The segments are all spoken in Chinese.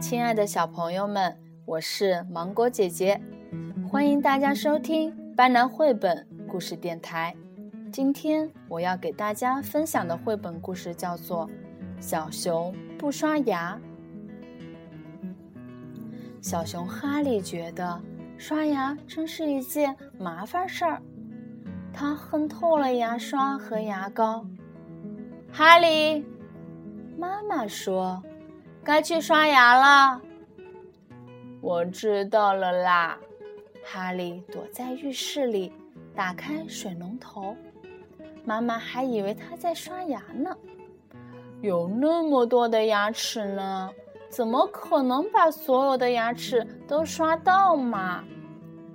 亲爱的小朋友们，我是芒果姐姐，欢迎大家收听班南绘本故事电台。今天我要给大家分享的绘本故事叫做《小熊不刷牙》。小熊哈利觉得刷牙真是一件麻烦事儿，他恨透了牙刷和牙膏。哈利，妈妈说。该去刷牙了。我知道了啦。哈利躲在浴室里，打开水龙头。妈妈还以为他在刷牙呢。有那么多的牙齿呢，怎么可能把所有的牙齿都刷到嘛？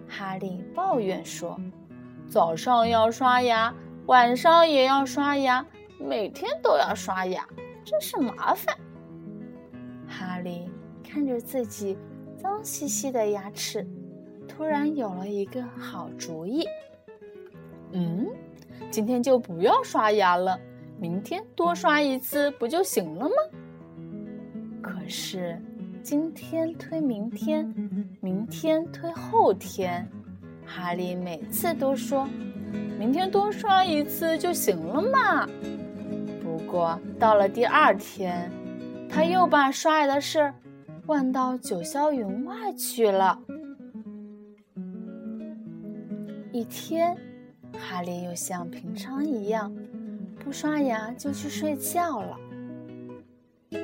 哈利抱怨说：“早上要刷牙，晚上也要刷牙，每天都要刷牙，真是麻烦。”哈利看着自己脏兮兮的牙齿，突然有了一个好主意。嗯，今天就不要刷牙了，明天多刷一次不就行了吗？可是，今天推明天，明天推后天，哈利每次都说：“明天多刷一次就行了嘛。”不过到了第二天。他又把刷牙的事忘到九霄云外去了。一天，哈利又像平常一样不刷牙就去睡觉了。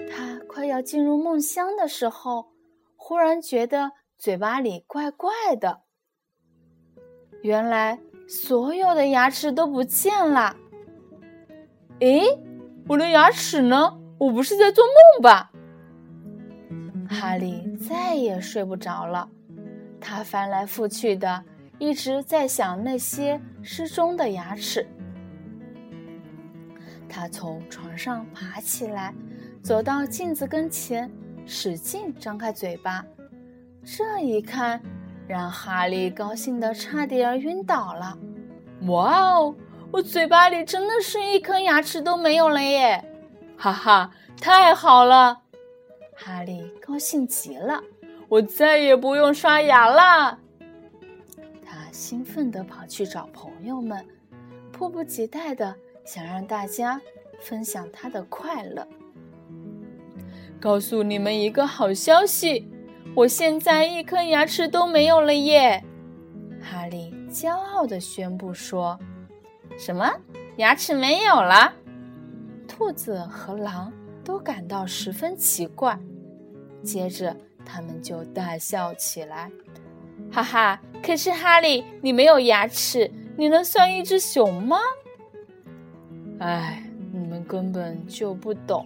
他快要进入梦乡的时候，忽然觉得嘴巴里怪怪的。原来所有的牙齿都不见了。诶，我的牙齿呢？我不是在做梦吧？哈利再也睡不着了，他翻来覆去的，一直在想那些失踪的牙齿。他从床上爬起来，走到镜子跟前，使劲张开嘴巴。这一看，让哈利高兴的差点晕倒了。哇哦，我嘴巴里真的是一颗牙齿都没有了耶！哈哈，太好了！哈利高兴极了，我再也不用刷牙啦！他兴奋地跑去找朋友们，迫不及待地想让大家分享他的快乐。告诉你们一个好消息，我现在一颗牙齿都没有了耶！哈利骄傲地宣布说：“什么？牙齿没有了？”兔子和狼都感到十分奇怪，接着他们就大笑起来，哈哈！可是哈利，你没有牙齿，你能算一只熊吗？哎，你们根本就不懂。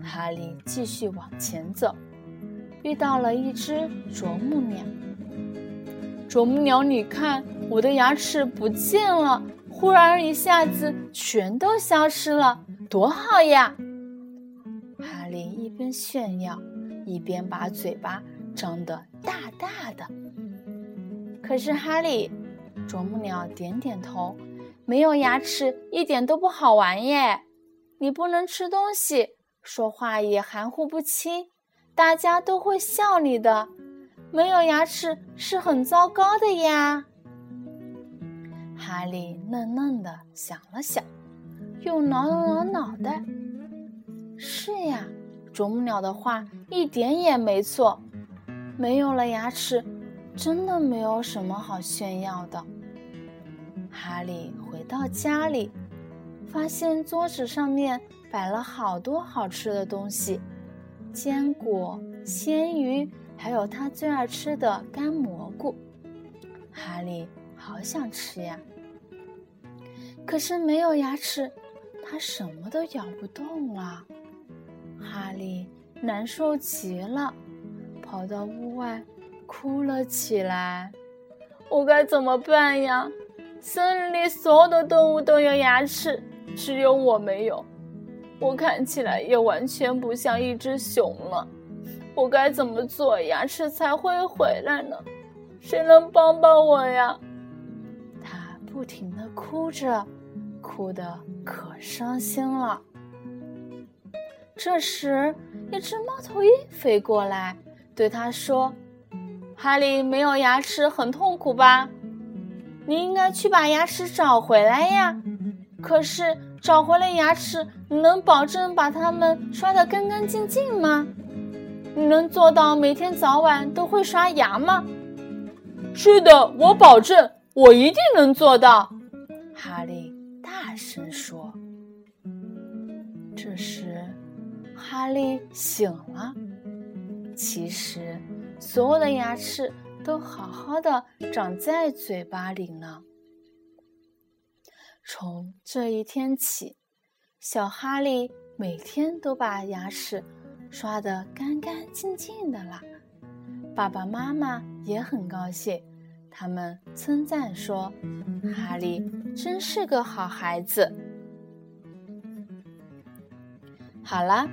哈利继续往前走，遇到了一只啄木鸟。啄木鸟，你看，我的牙齿不见了。忽然一下子全都消失了，多好呀！哈利一边炫耀，一边把嘴巴张得大大的。可是哈利，啄木鸟点点头，没有牙齿一点都不好玩耶！你不能吃东西，说话也含糊不清，大家都会笑你的。没有牙齿是很糟糕的呀。哈利愣愣的想了想，又挠了挠脑袋。是呀，啄木鸟的话一点也没错。没有了牙齿，真的没有什么好炫耀的。哈利回到家里，发现桌子上面摆了好多好吃的东西：坚果、鲜鱼，还有他最爱吃的干蘑菇。哈利好想吃呀！可是没有牙齿，他什么都咬不动了。哈利难受极了，跑到屋外哭了起来。我该怎么办呀？森林里所有的动物都有牙齿，只有我没有。我看起来也完全不像一只熊了。我该怎么做，牙齿才会回来呢？谁能帮帮我呀？他不停的哭着。哭得可伤心了。这时，一只猫头鹰飞过来，对他说：“哈利没有牙齿，很痛苦吧？你应该去把牙齿找回来呀。可是，找回了牙齿，你能保证把它们刷得干干净净吗？你能做到每天早晚都会刷牙吗？”“是的，我保证，我一定能做到。”哈利大声说。这时。哈利醒了，其实所有的牙齿都好好的长在嘴巴里呢。从这一天起，小哈利每天都把牙齿刷得干干净净的啦。爸爸妈妈也很高兴，他们称赞说：“哈利真是个好孩子。”好了。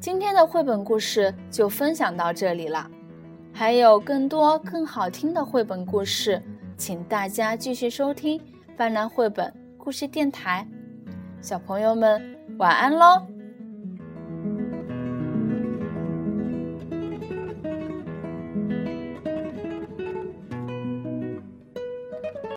今天的绘本故事就分享到这里了，还有更多更好听的绘本故事，请大家继续收听斑斓绘本故事电台。小朋友们，晚安喽！